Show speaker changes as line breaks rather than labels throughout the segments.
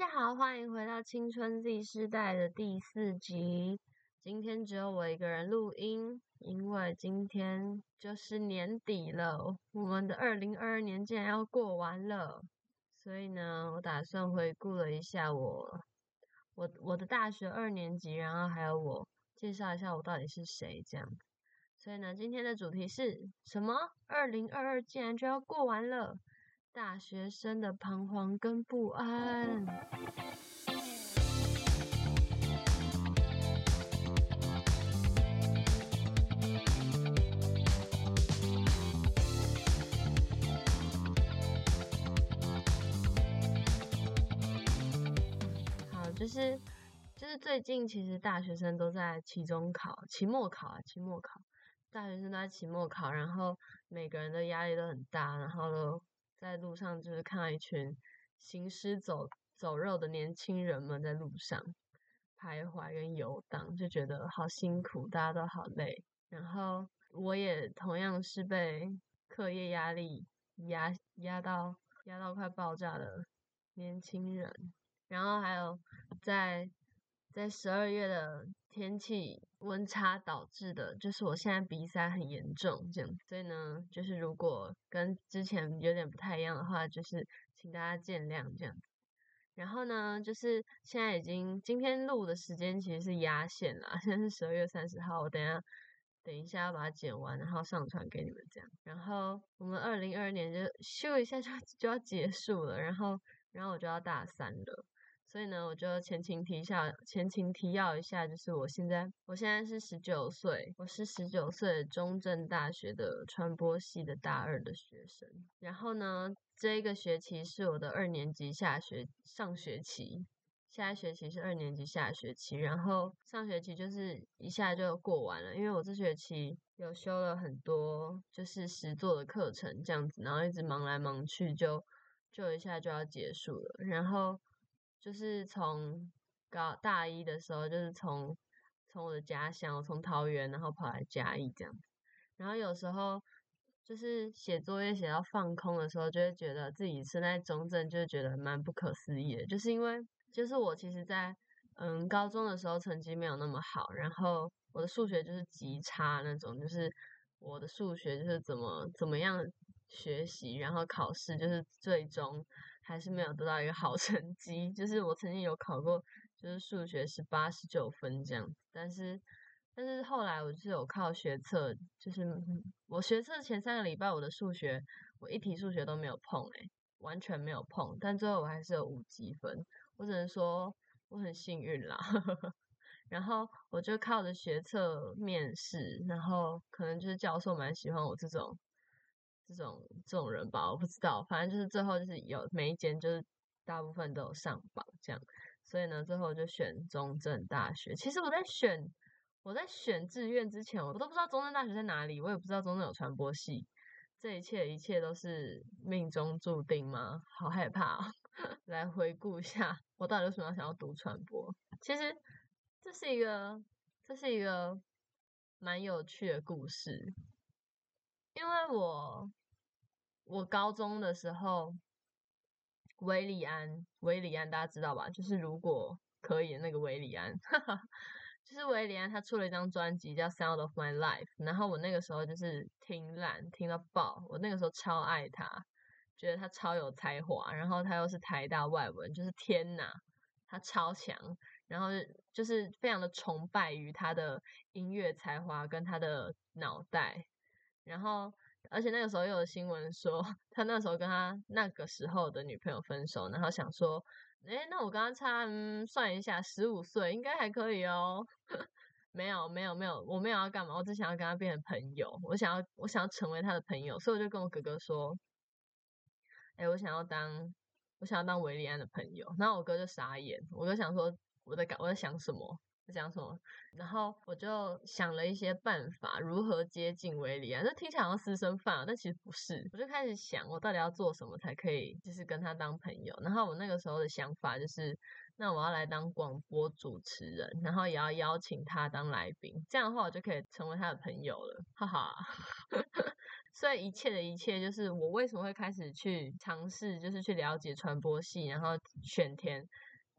大家好，欢迎回到青春 Z 世代的第四集。今天只有我一个人录音，因为今天就是年底了，我们的二零二二年竟然要过完了，所以呢，我打算回顾了一下我我我的大学二年级，然后还有我介绍一下我到底是谁这样。所以呢，今天的主题是什么？二零二二竟然就要过完了。大学生的彷徨跟不安。好，就是就是最近其实大学生都在期中考、期末考啊，期末考，大学生都在期末考，然后每个人的压力都很大，然后都。在路上就是看到一群行尸走走肉的年轻人们在路上徘徊跟游荡，就觉得好辛苦，大家都好累。然后我也同样是被课业压力压压到压到快爆炸的年轻人。然后还有在在十二月的。天气温差导致的，就是我现在鼻塞很严重，这样，所以呢，就是如果跟之前有点不太一样的话，就是请大家见谅这样。然后呢，就是现在已经今天录的时间其实是压线了，现在是十二月三十号，我等下等一下要把它剪完，然后上传给你们这样。然后我们二零二二年就咻一下就就要结束了，然后然后我就要大三了。所以呢，我就前情提下，前情提要一下，就是我现在，我现在是十九岁，我是十九岁中正大学的传播系的大二的学生。然后呢，这一个学期是我的二年级下学上学期，下一学期是二年级下学期。然后上学期就是一下就过完了，因为我这学期有修了很多就是实作的课程，这样子，然后一直忙来忙去，就就一下就要结束了。然后。就是从高大一的时候，就是从从我的家乡，我从桃园，然后跑来嘉义这样子。然后有时候就是写作业写到放空的时候，就会觉得自己身在中正，就觉得蛮不可思议的。就是因为，就是我其实，在嗯高中的时候成绩没有那么好，然后我的数学就是极差那种，就是我的数学就是怎么怎么样。学习，然后考试，就是最终还是没有得到一个好 成绩。就是我曾经有考过，就是数学是八十九分这样子，但是但是后来我是有靠学测，就是我学测前三个礼拜，我的数学我一题数学都没有碰，诶，完全没有碰，但最后我还是有五积分，我只能说我很幸运啦。然后我就靠着学测面试，然后可能就是教授蛮喜欢我这种。这种这种人吧，我不知道，反正就是最后就是有每一间就是大部分都有上榜这样，所以呢，最后就选中正大学。其实我在选我在选志愿之前，我都不知道中正大学在哪里，我也不知道中正有传播系。这一切一切都是命中注定吗？好害怕！来回顾一下，我到底为什么要想要读传播？其实这是一个这是一个蛮有趣的故事，因为我。我高中的时候，维里安，维里安大家知道吧？就是如果可以那个维里安，就是维里安，他出了一张专辑叫《Sound of My Life》，然后我那个时候就是听烂，听到爆，我那个时候超爱他，觉得他超有才华，然后他又是台大外文，就是天哪，他超强，然后就是非常的崇拜于他的音乐才华跟他的脑袋，然后。而且那个时候又有新闻说，他那时候跟他那个时候的女朋友分手，然后想说，哎，那我跟他差，嗯，算一下，十五岁应该还可以哦。没有，没有，没有，我没有要干嘛，我只想要跟他变成朋友，我想要，我想要成为他的朋友，所以我就跟我哥哥说，哎，我想要当，我想要当维利安的朋友。然后我哥就傻眼，我哥想说，我在搞，我在想什么？讲什么？然后我就想了一些办法，如何接近维里安。这听起来像私生饭，但其实不是。我就开始想，我到底要做什么才可以，就是跟他当朋友。然后我那个时候的想法就是，那我要来当广播主持人，然后也要邀请他当来宾。这样的话，我就可以成为他的朋友了，哈哈。所以一切的一切，就是我为什么会开始去尝试，就是去了解传播系，然后选填。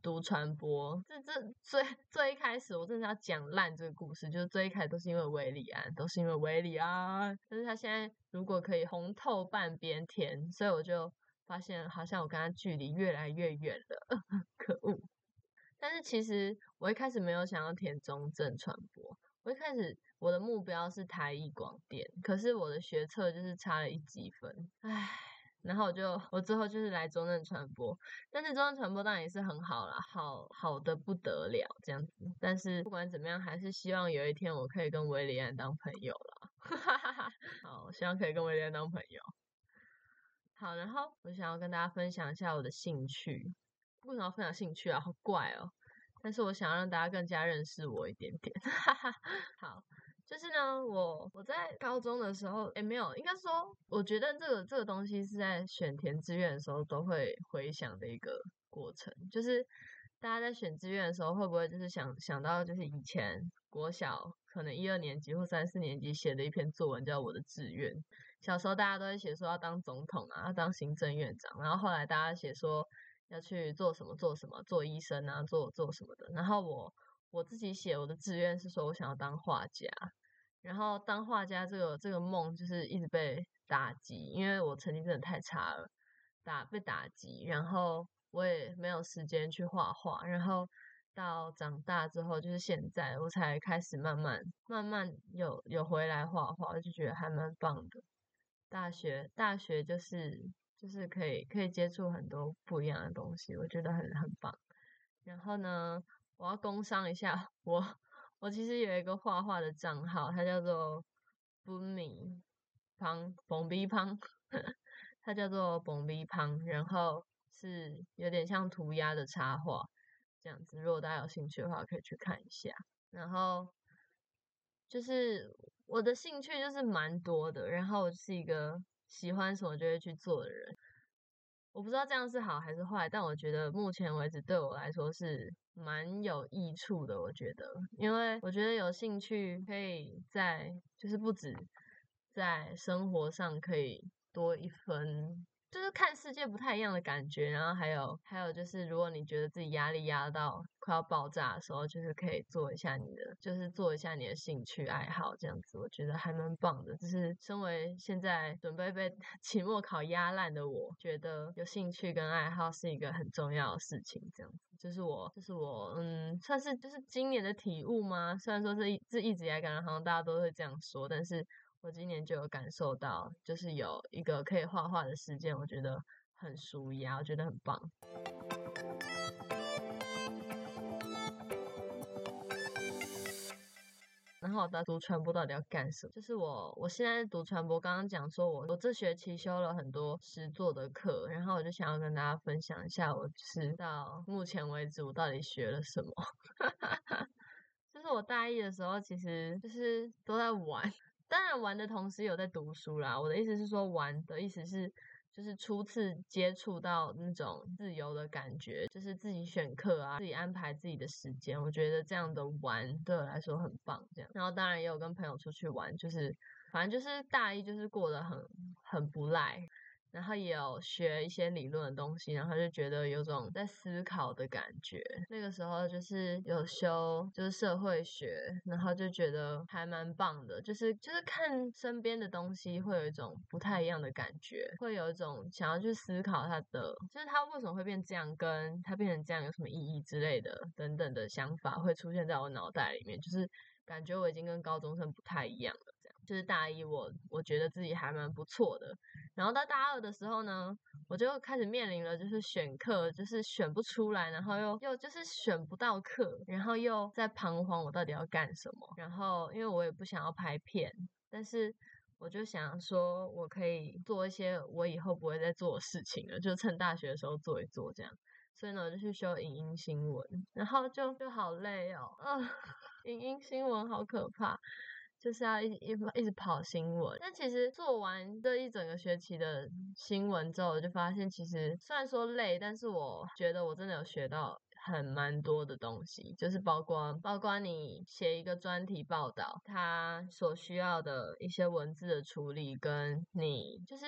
读传播，这这最最一开始我真的要讲烂这个故事，就是最一开始都是因为维里安，都是因为维里安，但是他现在如果可以红透半边天，所以我就发现好像我跟他距离越来越远了，可恶！但是其实我一开始没有想要填中正传播，我一开始我的目标是台艺广电，可是我的学测就是差了一几分，唉。然后我就我最后就是来中正传播，但是中正传播当然也是很好啦，好好的不得了这样子。但是不管怎么样，还是希望有一天我可以跟威廉安当朋友了。好，希望可以跟威廉安当朋友。好，然后我想要跟大家分享一下我的兴趣。为什么要分享兴趣啊？好怪哦。但是我想让大家更加认识我一点点。好。就是呢，我我在高中的时候，哎，没有，应该说，我觉得这个这个东西是在选填志愿的时候都会回想的一个过程。就是大家在选志愿的时候，会不会就是想想到，就是以前国小可能一二年级或三四年级写的一篇作文叫《我的志愿》。小时候大家都会写说要当总统啊，要当行政院长，然后后来大家写说要去做什么做什么，做医生啊，做做什么的。然后我我自己写我的志愿是说我想要当画家。然后当画家这个这个梦就是一直被打击，因为我成绩真的太差了，打被打击，然后我也没有时间去画画。然后到长大之后，就是现在我才开始慢慢慢慢有有回来画画，就觉得还蛮棒的。大学大学就是就是可以可以接触很多不一样的东西，我觉得很很棒。然后呢，我要工商一下我。我其实有一个画画的账号，它叫做 “booming 胖蹦逼胖”，它叫做蹦逼胖，然后是有点像涂鸦的插画这样子。如果大家有兴趣的话，可以去看一下。然后就是我的兴趣就是蛮多的，然后我是一个喜欢什么就会去做的人。我不知道这样是好还是坏，但我觉得目前为止对我来说是。蛮有益处的，我觉得，因为我觉得有兴趣可以在，就是不止在生活上可以多一分。就是看世界不太一样的感觉，然后还有还有就是，如果你觉得自己压力压到快要爆炸的时候，就是可以做一下你的，就是做一下你的兴趣爱好这样子，我觉得还蛮棒的。就是身为现在准备被 期末考压烂的我，觉得有兴趣跟爱好是一个很重要的事情。这样子，就是我，就是我，嗯，算是就是今年的体悟吗？虽然说是一这一直以来感觉好像大家都会这样说，但是。我今年就有感受到，就是有一个可以画画的时间，我觉得很舒压，我觉得很棒。然后我在读传播到底要干什么？就是我我现在读传播，刚刚讲说我我这学期修了很多实作的课，然后我就想要跟大家分享一下，我是到目前为止我到底学了什么。就是我大一的时候，其实就是都在玩。当然玩的同时有在读书啦。我的意思是说，玩的意思是就是初次接触到那种自由的感觉，就是自己选课啊，自己安排自己的时间。我觉得这样的玩对我来说很棒。这样，然后当然也有跟朋友出去玩，就是反正就是大一就是过得很很不赖。然后也有学一些理论的东西，然后就觉得有种在思考的感觉。那个时候就是有修就是社会学，然后就觉得还蛮棒的。就是就是看身边的东西会有一种不太一样的感觉，会有一种想要去思考它的，就是它为什么会变这样，跟它变成这样有什么意义之类的等等的想法会出现在我脑袋里面。就是感觉我已经跟高中生不太一样了。就是大一，我我觉得自己还蛮不错的。然后到大二的时候呢，我就开始面临了，就是选课，就是选不出来，然后又又就是选不到课，然后又在彷徨，我到底要干什么？然后因为我也不想要拍片，但是我就想说，我可以做一些我以后不会再做的事情了，就趁大学的时候做一做这样。所以呢，我就去修影音新闻，然后就就好累哦，啊，影音新闻好可怕。就是要一一一直跑新闻，但其实做完这一整个学期的新闻之后，我就发现其实虽然说累，但是我觉得我真的有学到很蛮多的东西，就是包括包括你写一个专题报道，它所需要的一些文字的处理，跟你就是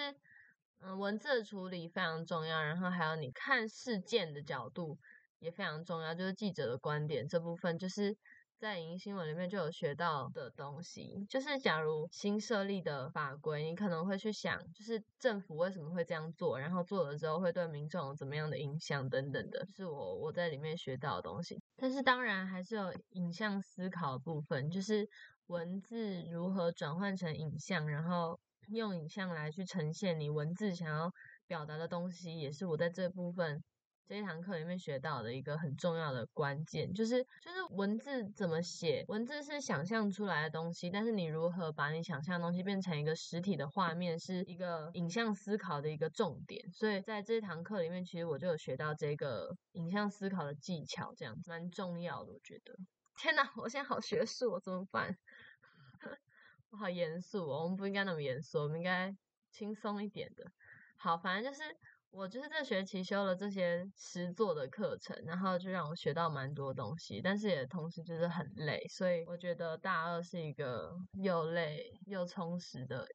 嗯文字的处理非常重要，然后还有你看事件的角度。也非常重要，就是记者的观点这部分，就是在影音新闻里面就有学到的东西。就是假如新设立的法规，你可能会去想，就是政府为什么会这样做，然后做了之后会对民众有怎么样的影响等等的，是我我在里面学到的东西。但是当然还是有影像思考部分，就是文字如何转换成影像，然后用影像来去呈现你文字想要表达的东西，也是我在这部分。这一堂课里面学到的一个很重要的关键，就是就是文字怎么写，文字是想象出来的东西，但是你如何把你想象的东西变成一个实体的画面，是一个影像思考的一个重点。所以在这一堂课里面，其实我就有学到这个影像思考的技巧，这样蛮重要的。我觉得，天哪，我现在好学术，怎么办？我好严肃哦，我们不应该那么严肃，我们应该轻松一点的。好，反正就是。我就是这学期修了这些诗作的课程，然后就让我学到蛮多东西，但是也同时就是很累，所以我觉得大二是一个又累又充实的。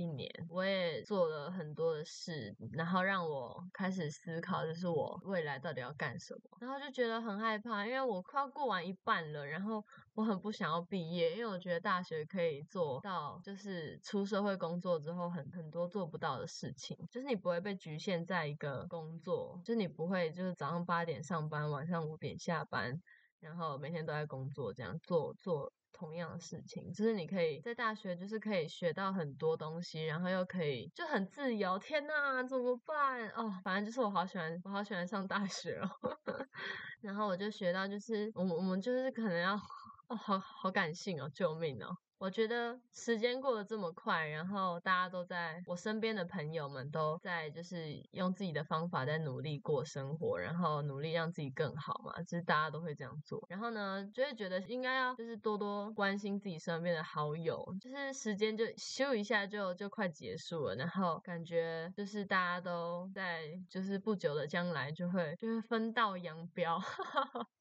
一年，我也做了很多的事，然后让我开始思考，就是我未来到底要干什么。然后就觉得很害怕，因为我快要过完一半了，然后我很不想要毕业，因为我觉得大学可以做到，就是出社会工作之后很很多做不到的事情，就是你不会被局限在一个工作，就你不会就是早上八点上班，晚上五点下班，然后每天都在工作这样做做。同样的事情，就是你可以在大学，就是可以学到很多东西，然后又可以就很自由。天呐，怎么办？哦，反正就是我好喜欢，我好喜欢上大学哦。然后我就学到，就是我们我们就是可能要，哦，好好感性哦，救命哦。我觉得时间过得这么快，然后大家都在我身边的朋友们都在，就是用自己的方法在努力过生活，然后努力让自己更好嘛。其实大家都会这样做。然后呢，就会觉得应该要就是多多关心自己身边的好友。就是时间就咻一下就就快结束了，然后感觉就是大家都在，就是不久的将来就会就会分道扬镳。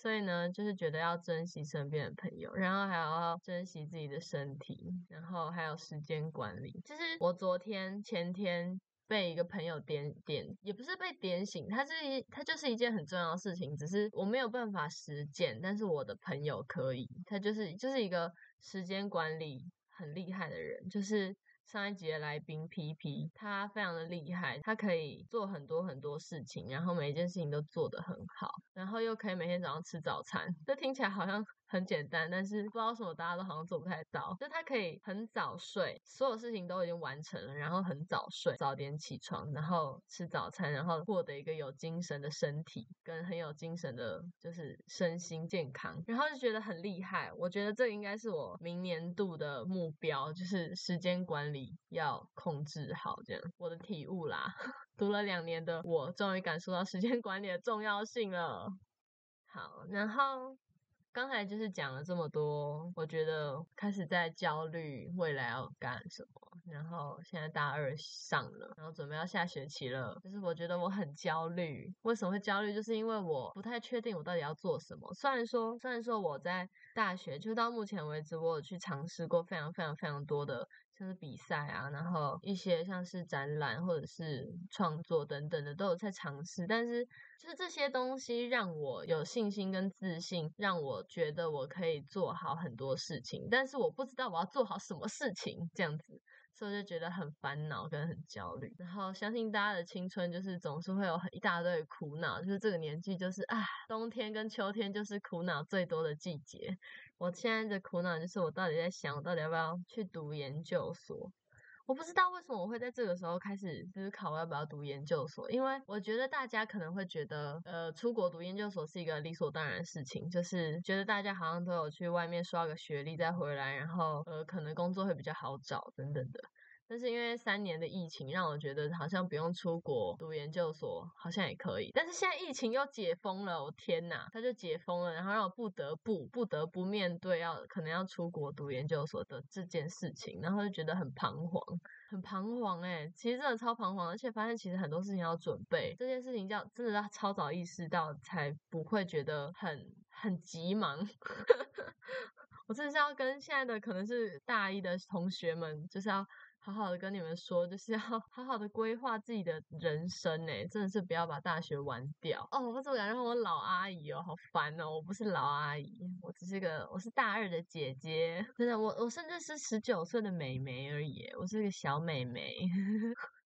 所以呢，就是觉得要珍惜身边的朋友，然后还要珍惜自己的身体，然后还有时间管理。就是我昨天、前天被一个朋友点点，也不是被点醒，他是一，他就是一件很重要的事情，只是我没有办法实践，但是我的朋友可以，他就是就是一个时间管理很厉害的人，就是。上一集的来宾皮皮他非常的厉害，他可以做很多很多事情，然后每一件事情都做得很好，然后又可以每天早上吃早餐，这听起来好像。很简单，但是不知道什么，大家都好像做不太到。就他可以很早睡，所有事情都已经完成了，然后很早睡，早点起床，然后吃早餐，然后获得一个有精神的身体，跟很有精神的，就是身心健康，然后就觉得很厉害。我觉得这应该是我明年度的目标，就是时间管理要控制好，这样我的体悟啦。读了两年的我，终于感受到时间管理的重要性了。好，然后。刚才就是讲了这么多，我觉得开始在焦虑未来要干什么。然后现在大二上了，然后准备要下学期了，就是我觉得我很焦虑。为什么会焦虑？就是因为我不太确定我到底要做什么。虽然说，虽然说我在大学，就到目前为止，我有去尝试过非常非常非常多的。像是比赛啊，然后一些像是展览或者是创作等等的都有在尝试，但是就是这些东西让我有信心跟自信，让我觉得我可以做好很多事情，但是我不知道我要做好什么事情这样子。所以就觉得很烦恼跟很焦虑，然后相信大家的青春就是总是会有很一大堆苦恼，就是这个年纪就是啊，冬天跟秋天就是苦恼最多的季节。我现在的苦恼就是我到底在想，我到底要不要去读研究所？我不知道为什么我会在这个时候开始思考我要不要读研究所，因为我觉得大家可能会觉得，呃，出国读研究所是一个理所当然的事情，就是觉得大家好像都有去外面刷个学历再回来，然后呃，可能工作会比较好找等等的。但是因为三年的疫情，让我觉得好像不用出国读研究所好像也可以。但是现在疫情又解封了，我天哪，他就解封了，然后让我不得不不得不面对要可能要出国读研究所的这件事情，然后就觉得很彷徨，很彷徨哎，其实真的超彷徨，而且发现其实很多事情要准备，这件事情要真的要超早意识到，才不会觉得很很急忙。我真的是要跟现在的可能是大一的同学们，就是要。好好的跟你们说，就是要 好好的规划自己的人生呢，真的是不要把大学玩掉哦。我怎么感觉我老阿姨哦，好烦哦。我不是老阿姨，我只是个我是大二的姐姐，真的，我我甚至是十九岁的美眉而已，我是个小美眉。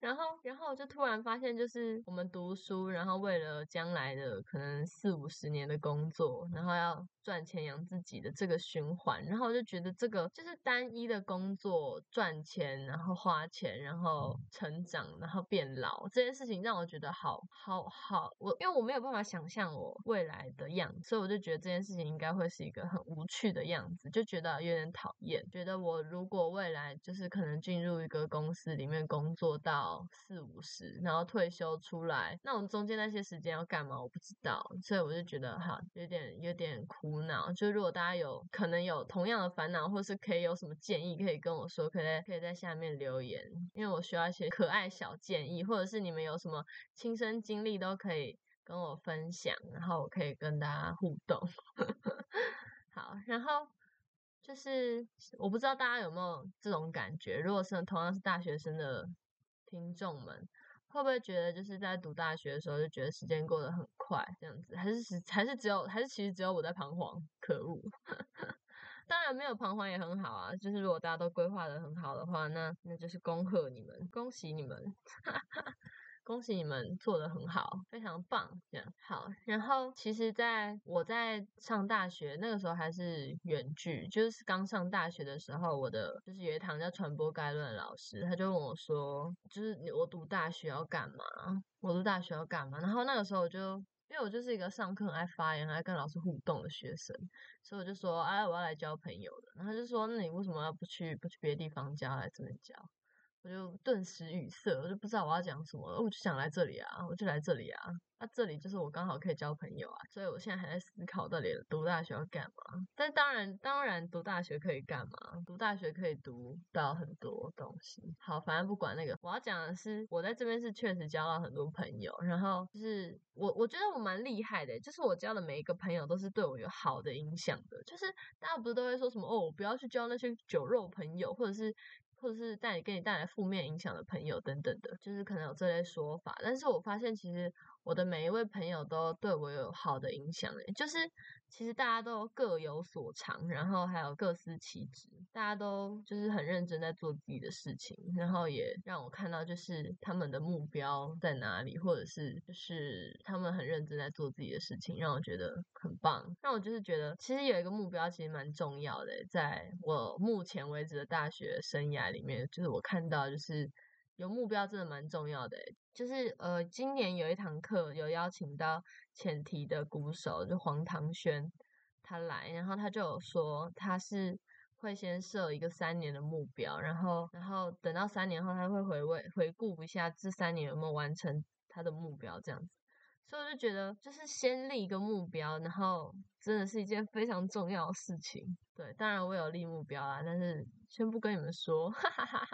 然后，然后我就突然发现，就是我们读书，然后为了将来的可能四五十年的工作，然后要赚钱养自己的这个循环，然后我就觉得这个就是单一的工作赚钱，然后花钱，然后成长，然后变老这件事情，让我觉得好好好。我因为我没有办法想象我未来的样子，所以我就觉得这件事情应该会是一个很无趣的样子，就觉得有点讨厌。觉得我如果未来就是可能进入一个公司里面工作到。四五十，然后退休出来，那我们中间那些时间要干嘛？我不知道，所以我就觉得哈，有点有点苦恼。就如果大家有可能有同样的烦恼，或是可以有什么建议，可以跟我说，可以可以在下面留言，因为我需要一些可爱小建议，或者是你们有什么亲身经历都可以跟我分享，然后我可以跟大家互动。好，然后就是我不知道大家有没有这种感觉，如果是同样是大学生的。听众们会不会觉得就是在读大学的时候就觉得时间过得很快这样子？还是是还是只有还是其实只有我在彷徨？可恶！当然没有彷徨也很好啊。就是如果大家都规划的很好的话，那那就是恭贺你们，恭喜你们！恭喜你们做的很好，非常棒，这样好。然后其实，在我在上大学那个时候还是远距，就是刚上大学的时候，我的就是有一堂叫传播概论老师，他就问我说，就是我读大学要干嘛？我读大学要干嘛？然后那个时候我就，因为我就是一个上课爱发言、爱跟老师互动的学生，所以我就说，哎，我要来交朋友的。然后就说，那你为什么要不去不去别的地方教，来这边教？我就顿时语塞，我就不知道我要讲什么了，我就想来这里啊，我就来这里啊，那这里就是我刚好可以交朋友啊，所以我现在还在思考到底读大学要干嘛。但当然，当然读大学可以干嘛？读大学可以读到很多东西。好，反正不管那个，我要讲的是，我在这边是确实交到很多朋友，然后就是我我觉得我蛮厉害的，就是我交的每一个朋友都是对我有好的影响的。就是大家不是都会说什么哦，我不要去交那些酒肉朋友，或者是。或者是带给你带来负面影响的朋友等等的，就是可能有这类说法。但是我发现，其实我的每一位朋友都对我有好的影响。就是其实大家都各有所长，然后还有各司其职，大家都就是很认真在做自己的事情，然后也让我看到就是他们的目标在哪里，或者是就是他们很认真在做自己的事情，让我觉得很棒。让我就是觉得，其实有一个目标其实蛮重要的，在我目前为止的大学生涯。里面就是我看到，就是有目标真的蛮重要的。就是呃，今年有一堂课有邀请到前提的鼓手，就黄唐轩他来，然后他就有说他是会先设一个三年的目标，然后然后等到三年后他会回味回顾一下这三年有没有完成他的目标这样子。所以我就觉得，就是先立一个目标，然后真的是一件非常重要的事情。对，当然我有立目标啦，但是先不跟你们说。哈哈哈哈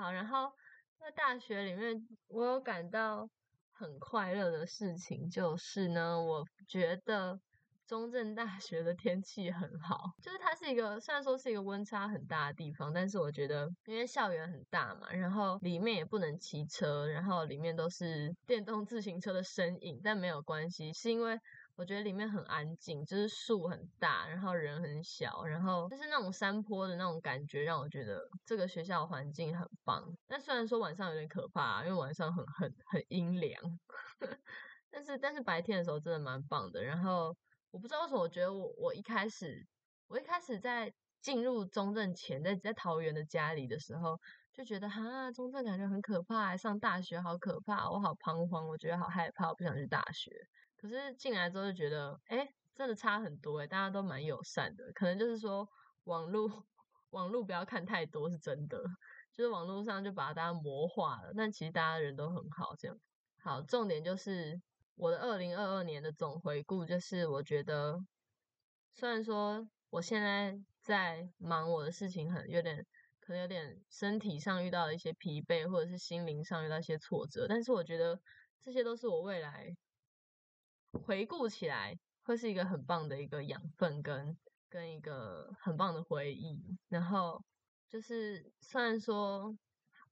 好，然后在大学里面，我有感到很快乐的事情，就是呢，我觉得。中正大学的天气很好，就是它是一个虽然说是一个温差很大的地方，但是我觉得因为校园很大嘛，然后里面也不能骑车，然后里面都是电动自行车的身影，但没有关系，是因为我觉得里面很安静，就是树很大，然后人很小，然后就是那种山坡的那种感觉，让我觉得这个学校环境很棒。但虽然说晚上有点可怕，因为晚上很很很阴凉，但是但是白天的时候真的蛮棒的，然后。我不知道为什么，我觉得我我一开始，我一开始在进入中正前，在在桃园的家里的时候，就觉得哈，中正感觉很可怕，上大学好可怕，我好彷徨，我觉得好害怕，我不想去大学。可是进来之后就觉得，哎，真的差很多哎，大家都蛮友善的，可能就是说网络 网络不要看太多是真的，就是网络上就把大家魔化了，但其实大家人都很好，这样好，重点就是。我的二零二二年的总回顾，就是我觉得，虽然说我现在在忙我的事情，很有点可能有点身体上遇到了一些疲惫，或者是心灵上遇到一些挫折，但是我觉得这些都是我未来回顾起来会是一个很棒的一个养分，跟跟一个很棒的回忆。然后就是虽然说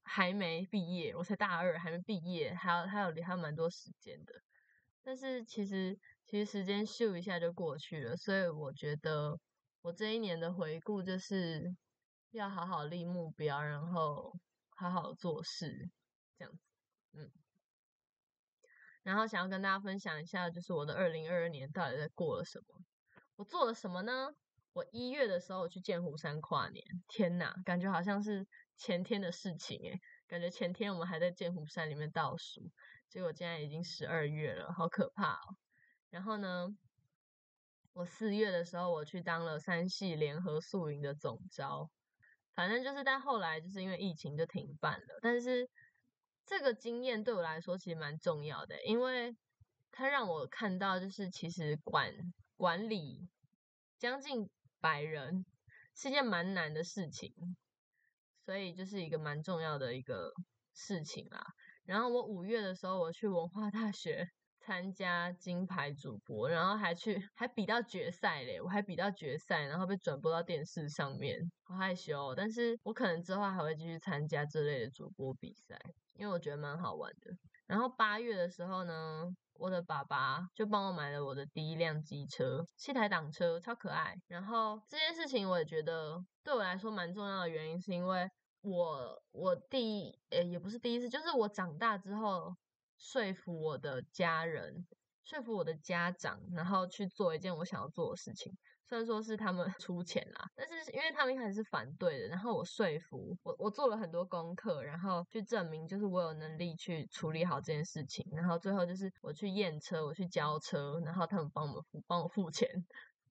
还没毕业，我才大二，还没毕业，还有还有还有蛮多时间的。但是其实其实时间咻一下就过去了，所以我觉得我这一年的回顾就是要好好立目标，然后好好做事，这样子，嗯。然后想要跟大家分享一下，就是我的二零二二年到底在过了什么？我做了什么呢？我一月的时候去剑湖山跨年，天呐，感觉好像是前天的事情诶，感觉前天我们还在剑湖山里面倒数，结果现在已经十二月了，好可怕哦。然后呢，我四月的时候我去当了三系联合宿营的总招，反正就是在后来就是因为疫情就停办了，但是。这个经验对我来说其实蛮重要的，因为它让我看到，就是其实管管理将近百人是件蛮难的事情，所以就是一个蛮重要的一个事情啦。然后我五月的时候，我去文化大学。参加金牌主播，然后还去还比到决赛嘞，我还比到决赛，然后被转播到电视上面，好害羞。但是我可能之后还会继续参加这类的主播比赛，因为我觉得蛮好玩的。然后八月的时候呢，我的爸爸就帮我买了我的第一辆机车，七台挡车，超可爱。然后这件事情我也觉得对我来说蛮重要的原因，是因为我我第诶也不是第一次，就是我长大之后。说服我的家人，说服我的家长，然后去做一件我想要做的事情。虽然说是他们出钱啦，但是因为他们一开始是反对的，然后我说服我，我做了很多功课，然后去证明就是我有能力去处理好这件事情。然后最后就是我去验车，我去交车，然后他们帮我们付，帮我付钱。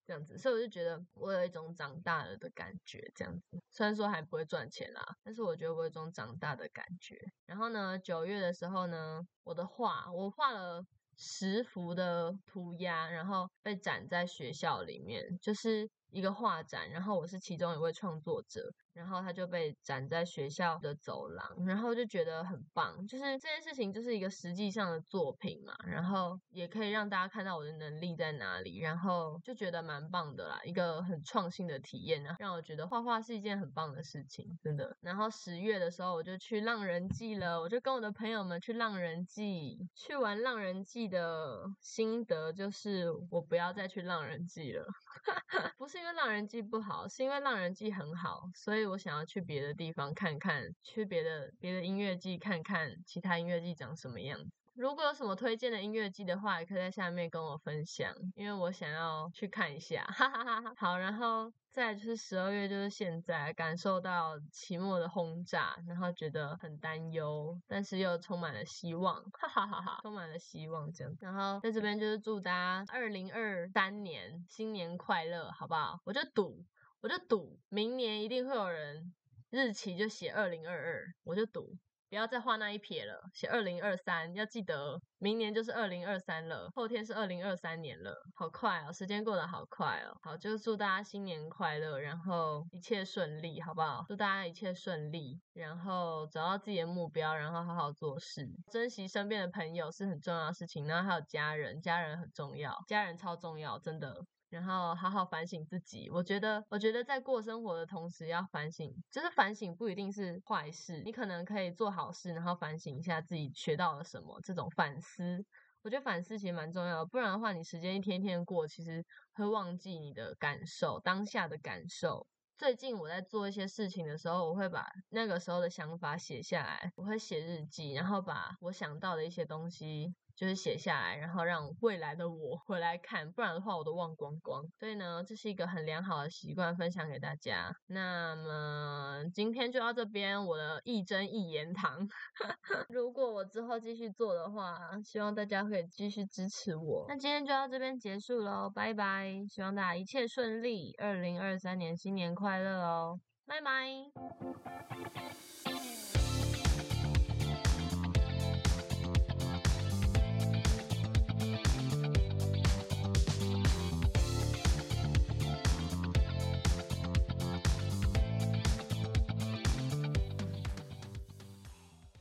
这样子，所以我就觉得我有一种长大了的感觉。这样子，虽然说还不会赚钱啦，但是我觉得我有一种长大的感觉。然后呢，九月的时候呢，我的画，我画了十幅的涂鸦，然后被展在学校里面，就是一个画展。然后我是其中一位创作者。然后他就被展在学校的走廊，然后就觉得很棒，就是这件事情就是一个实际上的作品嘛，然后也可以让大家看到我的能力在哪里，然后就觉得蛮棒的啦，一个很创新的体验呢，让我觉得画画是一件很棒的事情，真的。然后十月的时候我就去浪人记了，我就跟我的朋友们去浪人记，去玩浪人记的心得就是我不要再去浪人记了，不是因为浪人记不好，是因为浪人记很好，所以。我想要去别的地方看看，去别的别的音乐季看看，其他音乐季长什么样子。如果有什么推荐的音乐季的话，也可以在下面跟我分享，因为我想要去看一下。哈哈哈哈好，然后再就是十二月，就是现在感受到期末的轰炸，然后觉得很担忧，但是又充满了希望。哈哈哈哈充满了希望这样。然后在这边就是祝大家二零二三年新年快乐，好不好？我就赌。我就赌明年一定会有人日期就写二零二二，我就赌不要再画那一撇了，写二零二三，要记得明年就是二零二三了，后天是二零二三年了，好快哦，时间过得好快哦。好，就祝大家新年快乐，然后一切顺利，好不好？祝大家一切顺利，然后找到自己的目标，然后好好做事，珍惜身边的朋友是很重要的事情，然后还有家人，家人很重要，家人超重要，真的。然后好好反省自己，我觉得，我觉得在过生活的同时要反省，就是反省不一定是坏事，你可能可以做好事，然后反省一下自己学到了什么，这种反思，我觉得反思其实蛮重要的，不然的话，你时间一天天过，其实会忘记你的感受，当下的感受。最近我在做一些事情的时候，我会把那个时候的想法写下来，我会写日记，然后把我想到的一些东西。就是写下来，然后让未来的我回来看，不然的话我都忘光光。所以呢，这是一个很良好的习惯，分享给大家。那么今天就到这边，我的一真一言堂。如果我之后继续做的话，希望大家可以继续支持我。那今天就到这边结束喽，拜拜！希望大家一切顺利，二零二三年新年快乐哦，拜拜。